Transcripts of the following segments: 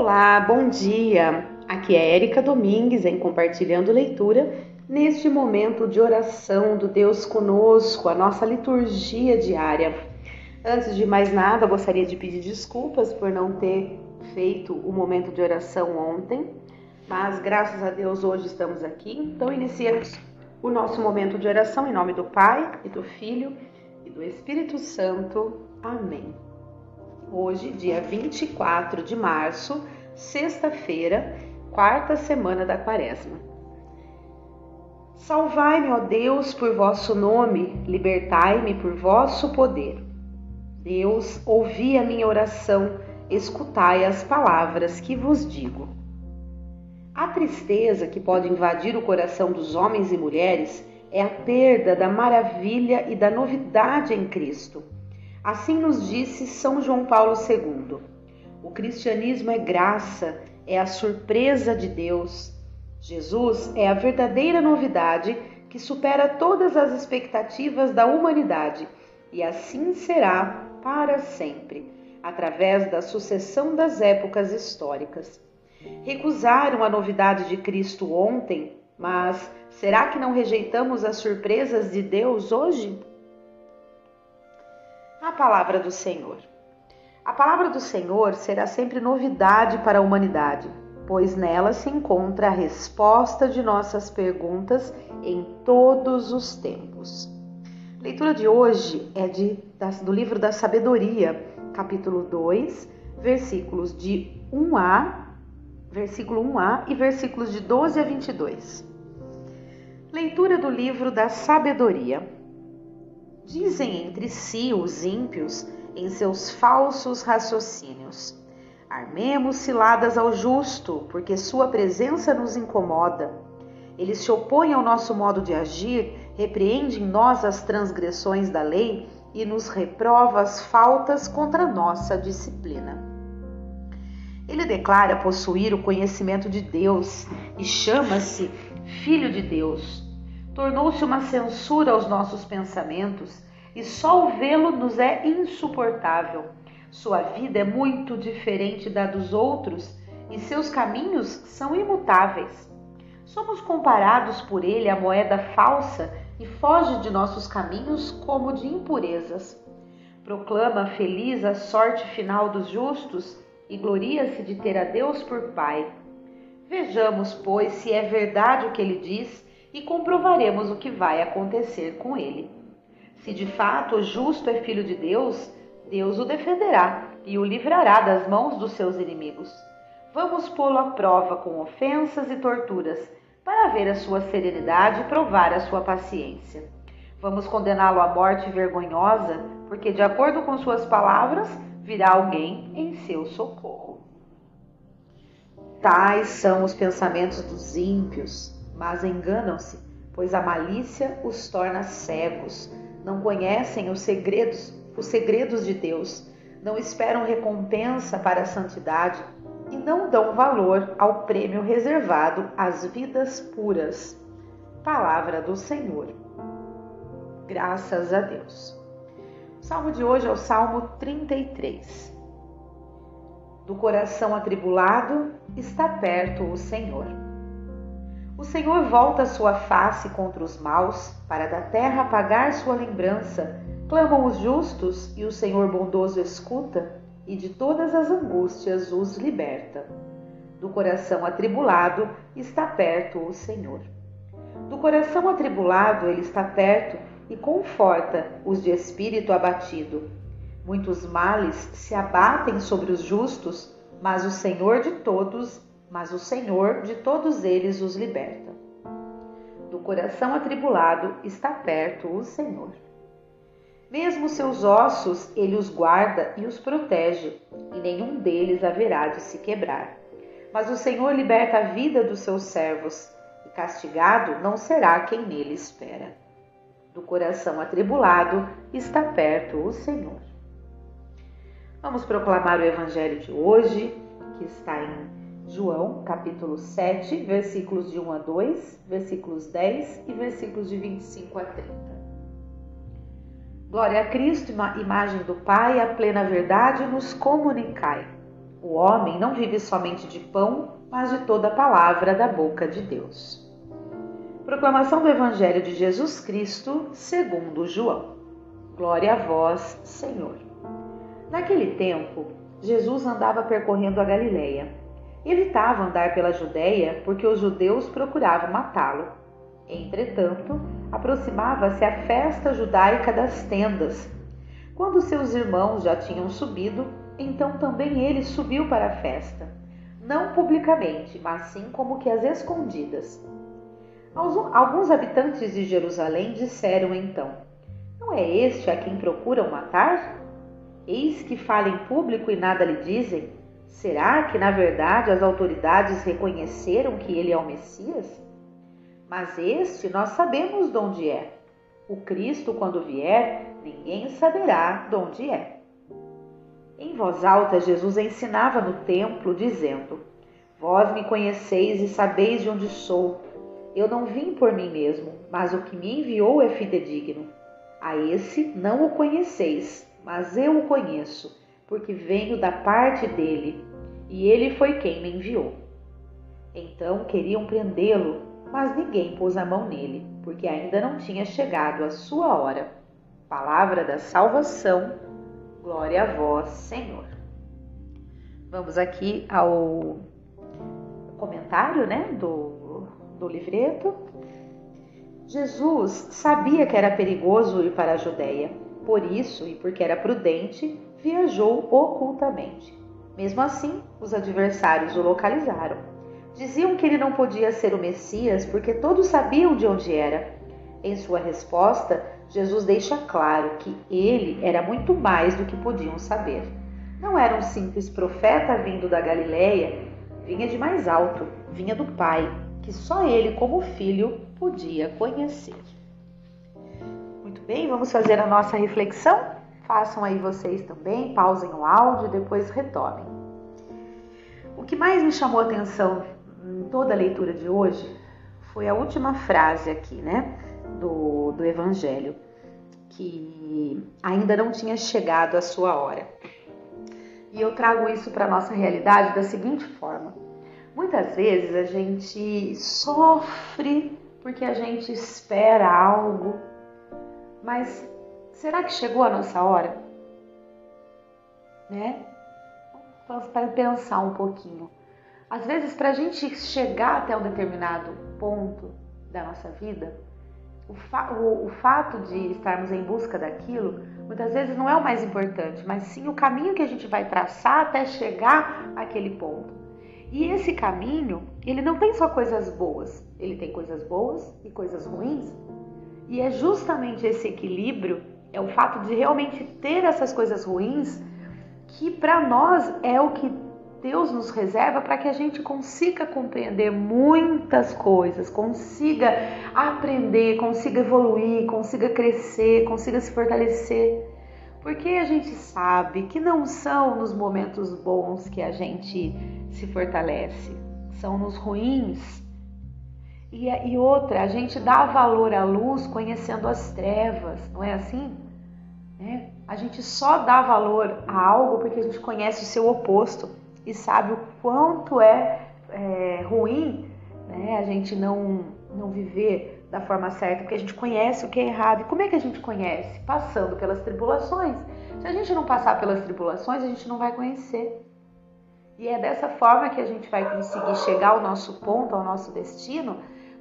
Olá, bom dia. Aqui é Érica Domingues em Compartilhando Leitura, neste momento de oração do Deus conosco, a nossa liturgia diária. Antes de mais nada, gostaria de pedir desculpas por não ter feito o momento de oração ontem, mas graças a Deus hoje estamos aqui. Então, iniciamos o nosso momento de oração em nome do Pai e do Filho e do Espírito Santo. Amém. Hoje, dia 24 de março, sexta-feira, quarta semana da Quaresma. Salvai-me, ó Deus, por vosso nome, libertai-me por vosso poder. Deus, ouvi a minha oração, escutai as palavras que vos digo. A tristeza que pode invadir o coração dos homens e mulheres é a perda da maravilha e da novidade em Cristo Assim nos disse São João Paulo II. O cristianismo é graça, é a surpresa de Deus. Jesus é a verdadeira novidade que supera todas as expectativas da humanidade e assim será para sempre, através da sucessão das épocas históricas. Recusaram a novidade de Cristo ontem, mas será que não rejeitamos as surpresas de Deus hoje? A palavra do Senhor. A palavra do Senhor será sempre novidade para a humanidade, pois nela se encontra a resposta de nossas perguntas em todos os tempos. A leitura de hoje é de, do livro da Sabedoria, capítulo 2, versículos de 1a, versículo 1a e versículos de 12 a 22. Leitura do livro da Sabedoria. Dizem entre si os ímpios em seus falsos raciocínios: Armemos ciladas ao justo, porque sua presença nos incomoda. Ele se opõe ao nosso modo de agir, repreende em nós as transgressões da lei e nos reprova as faltas contra nossa disciplina. Ele declara possuir o conhecimento de Deus e chama-se Filho de Deus tornou-se uma censura aos nossos pensamentos e só o vê-lo nos é insuportável. Sua vida é muito diferente da dos outros e seus caminhos são imutáveis. Somos comparados por ele à moeda falsa e foge de nossos caminhos como de impurezas. Proclama feliz a sorte final dos justos e gloria-se de ter a Deus por Pai. Vejamos, pois, se é verdade o que ele diz e comprovaremos o que vai acontecer com ele. Se de fato o justo é filho de Deus, Deus o defenderá e o livrará das mãos dos seus inimigos. Vamos pô-lo à prova com ofensas e torturas, para ver a sua serenidade e provar a sua paciência. Vamos condená-lo à morte vergonhosa, porque, de acordo com suas palavras, virá alguém em seu socorro. Tais são os pensamentos dos ímpios mas enganam-se, pois a malícia os torna cegos. Não conhecem os segredos, os segredos de Deus, não esperam recompensa para a santidade e não dão valor ao prêmio reservado às vidas puras. Palavra do Senhor. Graças a Deus. O salmo de hoje é o Salmo 33. Do coração atribulado está perto o Senhor. O Senhor volta sua face contra os maus, para da terra apagar sua lembrança. Clamam os justos, e o Senhor bondoso escuta, e de todas as angústias os liberta. Do coração atribulado está perto o Senhor. Do coração atribulado ele está perto e conforta os de espírito abatido. Muitos males se abatem sobre os justos, mas o Senhor de todos mas o Senhor de todos eles os liberta. Do coração atribulado está perto o Senhor. Mesmo seus ossos ele os guarda e os protege, e nenhum deles haverá de se quebrar. Mas o Senhor liberta a vida dos seus servos, e castigado não será quem nele espera. Do coração atribulado está perto o Senhor. Vamos proclamar o Evangelho de hoje, que está em João, capítulo 7, versículos de 1 a 2, versículos 10 e versículos de 25 a 30. Glória a Cristo, imagem do Pai, a plena verdade nos comunicai. O homem não vive somente de pão, mas de toda a palavra da boca de Deus. Proclamação do Evangelho de Jesus Cristo, segundo João. Glória a vós, Senhor. Naquele tempo, Jesus andava percorrendo a Galileia. Evitava andar pela Judéia porque os judeus procuravam matá-lo. Entretanto, aproximava-se a festa judaica das tendas. Quando seus irmãos já tinham subido, então também ele subiu para a festa, não publicamente, mas sim como que às escondidas. Alguns habitantes de Jerusalém disseram então: Não é este a quem procuram matar? Eis que fala em público e nada lhe dizem. Será que na verdade as autoridades reconheceram que ele é o Messias? Mas este nós sabemos de onde é. O Cristo, quando vier, ninguém saberá de onde é. Em voz alta, Jesus ensinava no templo, dizendo: Vós me conheceis e sabeis de onde sou. Eu não vim por mim mesmo, mas o que me enviou é fidedigno. A esse não o conheceis, mas eu o conheço, porque venho da parte dele, e ele foi quem me enviou. Então queriam prendê-lo, mas ninguém pôs a mão nele, porque ainda não tinha chegado a sua hora. Palavra da salvação, glória a vós, Senhor. Vamos aqui ao comentário né, do, do livreto. Jesus sabia que era perigoso ir para a Judéia por isso, e porque era prudente, viajou ocultamente. Mesmo assim, os adversários o localizaram. Diziam que ele não podia ser o Messias porque todos sabiam de onde era. Em sua resposta, Jesus deixa claro que ele era muito mais do que podiam saber. Não era um simples profeta vindo da Galileia, vinha de mais alto, vinha do Pai, que só ele, como filho, podia conhecer. Muito bem, vamos fazer a nossa reflexão? Façam aí vocês também, pausem o áudio e depois retomem. O que mais me chamou a atenção em toda a leitura de hoje foi a última frase aqui, né, do, do Evangelho, que ainda não tinha chegado a sua hora. E eu trago isso para a nossa realidade da seguinte forma: muitas vezes a gente sofre porque a gente espera algo mas será que chegou a nossa hora? Né? Vamos para pensar um pouquinho. Às vezes, para a gente chegar até um determinado ponto da nossa vida, o, fa o, o, fato de estarmos em busca daquilo, muitas vezes não é o mais importante, mas sim o caminho que a gente vai traçar até chegar àquele ponto. E esse caminho, ele não tem só coisas boas, ele tem coisas boas e coisas ruins. E é justamente esse equilíbrio, é o fato de realmente ter essas coisas ruins, que para nós é o que Deus nos reserva para que a gente consiga compreender muitas coisas, consiga aprender, consiga evoluir, consiga crescer, consiga se fortalecer. Porque a gente sabe que não são nos momentos bons que a gente se fortalece, são nos ruins e, e outra, a gente dá valor à luz conhecendo as trevas, não é assim? É, a gente só dá valor a algo porque a gente conhece o seu oposto e sabe o quanto é, é ruim né, a gente não, não viver da forma certa, porque a gente conhece o que é errado. E como é que a gente conhece? Passando pelas tribulações. Se a gente não passar pelas tribulações, a gente não vai conhecer. E é dessa forma que a gente vai conseguir chegar ao nosso ponto, ao nosso destino,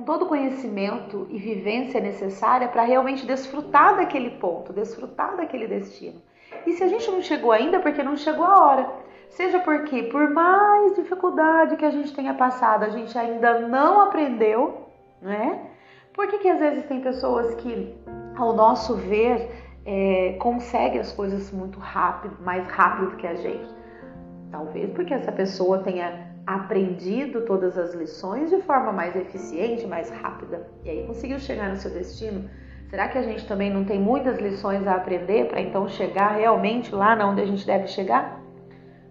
com todo o conhecimento e vivência necessária para realmente desfrutar daquele ponto, desfrutar daquele destino. E se a gente não chegou ainda, é porque não chegou a hora. Seja porque, por mais dificuldade que a gente tenha passado, a gente ainda não aprendeu, né? Por que, que às vezes tem pessoas que, ao nosso ver, é, conseguem as coisas muito rápido, mais rápido que a gente? Talvez porque essa pessoa tenha aprendido todas as lições de forma mais eficiente, mais rápida, e aí conseguiu chegar no seu destino. Será que a gente também não tem muitas lições a aprender para então chegar realmente lá na onde a gente deve chegar?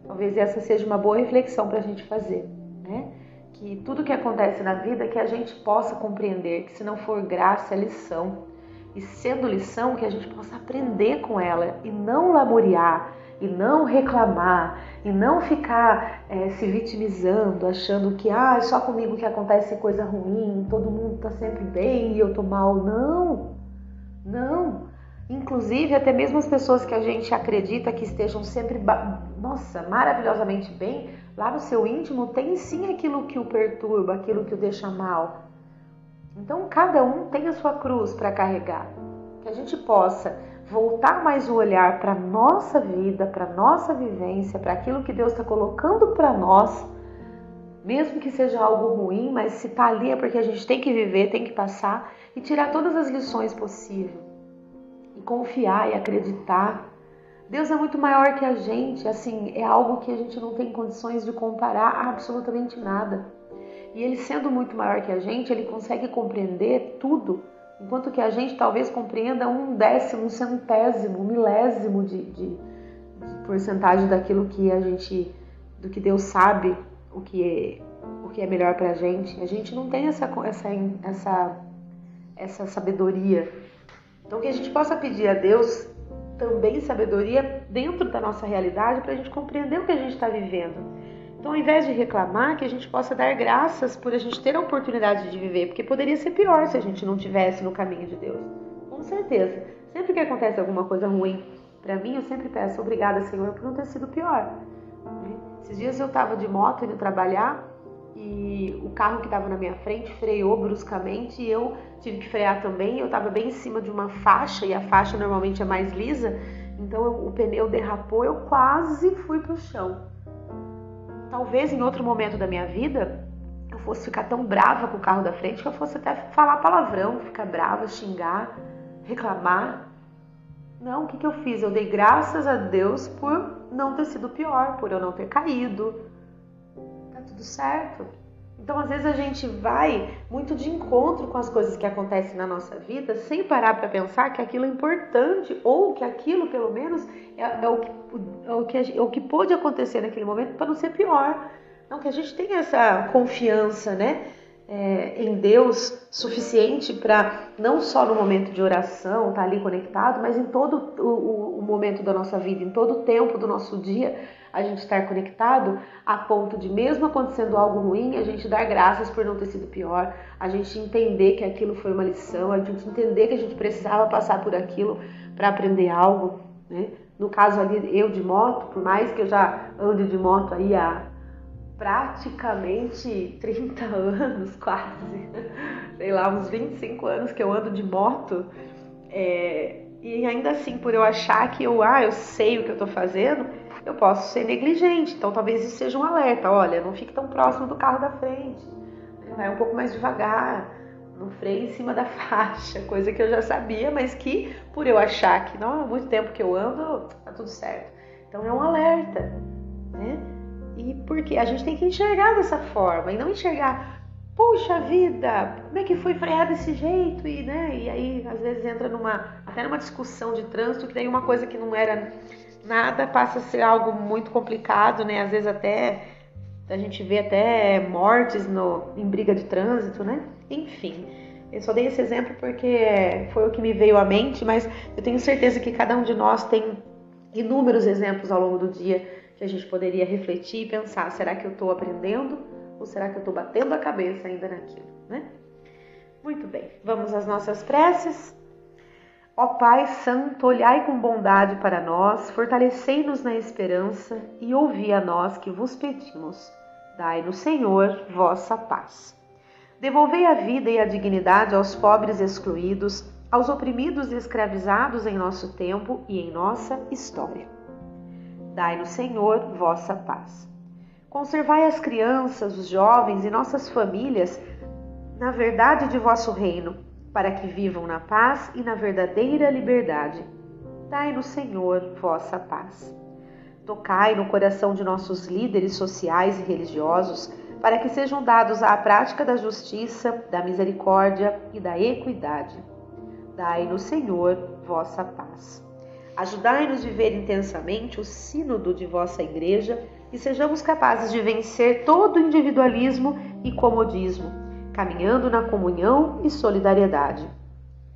Talvez essa seja uma boa reflexão para a gente fazer, né? Que tudo que acontece na vida que a gente possa compreender, que se não for graça é lição. E sendo lição, que a gente possa aprender com ela e não lamuriar, e não reclamar e não ficar é, se vitimizando, achando que ah, é só comigo que acontece coisa ruim, todo mundo está sempre bem e eu tô mal. Não, não. Inclusive, até mesmo as pessoas que a gente acredita que estejam sempre, nossa, maravilhosamente bem, lá no seu íntimo tem sim aquilo que o perturba, aquilo que o deixa mal. Então, cada um tem a sua cruz para carregar. Que a gente possa voltar mais o olhar para nossa vida, para nossa vivência, para aquilo que Deus está colocando para nós, mesmo que seja algo ruim, mas se está ali é porque a gente tem que viver, tem que passar e tirar todas as lições possíveis e confiar e acreditar. Deus é muito maior que a gente, assim, é algo que a gente não tem condições de comparar absolutamente nada. E ele sendo muito maior que a gente, ele consegue compreender tudo Enquanto que a gente talvez compreenda um décimo, um centésimo, um milésimo de, de, de porcentagem daquilo que a gente, do que Deus sabe, o que é, o que é melhor para a gente. A gente não tem essa, essa, essa, essa sabedoria. Então que a gente possa pedir a Deus também sabedoria dentro da nossa realidade para a gente compreender o que a gente está vivendo. Então, ao invés de reclamar, que a gente possa dar graças por a gente ter a oportunidade de viver, porque poderia ser pior se a gente não tivesse no caminho de Deus. Com certeza. Sempre que acontece alguma coisa ruim para mim, eu sempre peço obrigada, Senhor, por não ter sido pior. Esses dias eu estava de moto indo trabalhar e o carro que estava na minha frente freou bruscamente e eu tive que frear também. Eu estava bem em cima de uma faixa e a faixa normalmente é mais lisa, então eu, o pneu derrapou, eu quase fui para o chão. Talvez em outro momento da minha vida eu fosse ficar tão brava com o carro da frente que eu fosse até falar palavrão, ficar brava, xingar, reclamar. Não, o que, que eu fiz? Eu dei graças a Deus por não ter sido pior, por eu não ter caído. Tá tudo certo. Então, às vezes, a gente vai muito de encontro com as coisas que acontecem na nossa vida, sem parar para pensar que aquilo é importante, ou que aquilo, pelo menos, é, é, o, que, é, o, que, é o que acontecer naquele momento para não ser pior. Então, que a gente tenha essa confiança, né? É, em Deus suficiente para não só no momento de oração estar tá ali conectado, mas em todo o, o, o momento da nossa vida, em todo o tempo do nosso dia, a gente estar conectado a ponto de, mesmo acontecendo algo ruim, a gente dar graças por não ter sido pior, a gente entender que aquilo foi uma lição, a gente entender que a gente precisava passar por aquilo para aprender algo, né? No caso ali, eu de moto, por mais que eu já ande de moto aí há praticamente 30 anos, quase, sei lá, uns 25 anos que eu ando de moto, é, e ainda assim, por eu achar que eu, ah, eu sei o que eu tô fazendo, eu posso ser negligente. Então talvez isso seja um alerta. Olha, não fique tão próximo do carro da frente. Vai um pouco mais devagar. Não freie em cima da faixa, coisa que eu já sabia, mas que por eu achar que não há muito tempo que eu ando, tá tudo certo. Então é um alerta, né? E porque a gente tem que enxergar dessa forma e não enxergar, puxa vida, como é que foi frear desse jeito e, né? E aí às vezes entra numa até numa discussão de trânsito que tem uma coisa que não era nada passa a ser algo muito complicado, né? Às vezes até a gente vê até mortes no, em briga de trânsito, né? Enfim, eu só dei esse exemplo porque foi o que me veio à mente, mas eu tenho certeza que cada um de nós tem inúmeros exemplos ao longo do dia que a gente poderia refletir e pensar: será que eu estou aprendendo ou será que eu estou batendo a cabeça ainda naquilo, né? Muito bem, vamos às nossas preces. Ó Pai Santo, olhai com bondade para nós, fortalecei-nos na esperança e ouvi a nós que vos pedimos. Dai-nos, Senhor, vossa paz. Devolvei a vida e a dignidade aos pobres excluídos, aos oprimidos e escravizados em nosso tempo e em nossa história. Dai-nos, Senhor, vossa paz. Conservai as crianças, os jovens e nossas famílias na verdade de vosso reino para que vivam na paz e na verdadeira liberdade. Dai-nos, Senhor, vossa paz. Tocai no coração de nossos líderes sociais e religiosos, para que sejam dados à prática da justiça, da misericórdia e da equidade. Dai-nos, Senhor, vossa paz. Ajudai-nos a viver intensamente o sínodo de vossa igreja e sejamos capazes de vencer todo individualismo e comodismo caminhando na comunhão e solidariedade.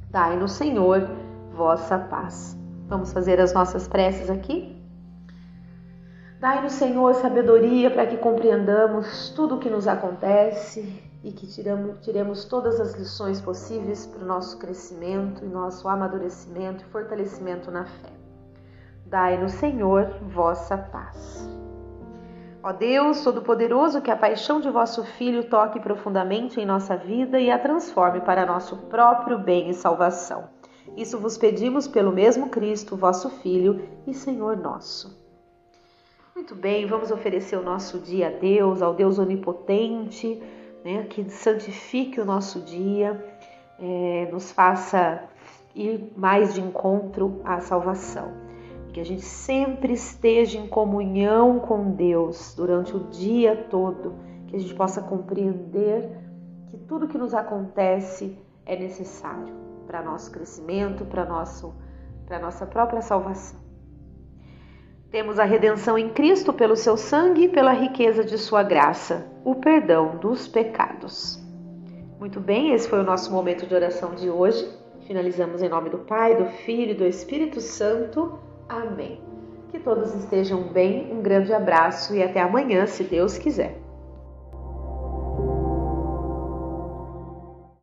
Dai-nos, Senhor, vossa paz. Vamos fazer as nossas preces aqui? Dai-nos, Senhor, sabedoria para que compreendamos tudo o que nos acontece e que tiramos, tiremos todas as lições possíveis para o nosso crescimento e nosso amadurecimento e fortalecimento na fé. Dai-nos, Senhor, vossa paz. Ó Deus Todo-Poderoso, que a paixão de vosso Filho toque profundamente em nossa vida e a transforme para nosso próprio bem e salvação. Isso vos pedimos pelo mesmo Cristo, vosso Filho e Senhor nosso. Muito bem, vamos oferecer o nosso dia a Deus, ao Deus onipotente, né, que santifique o nosso dia, é, nos faça ir mais de encontro à salvação. Que a gente sempre esteja em comunhão com Deus durante o dia todo, que a gente possa compreender que tudo que nos acontece é necessário para nosso crescimento, para nosso para nossa própria salvação. Temos a redenção em Cristo pelo seu sangue e pela riqueza de sua graça, o perdão dos pecados. Muito bem, esse foi o nosso momento de oração de hoje. Finalizamos em nome do Pai, do Filho e do Espírito Santo. Amém. Que todos estejam bem, um grande abraço e até amanhã, se Deus quiser.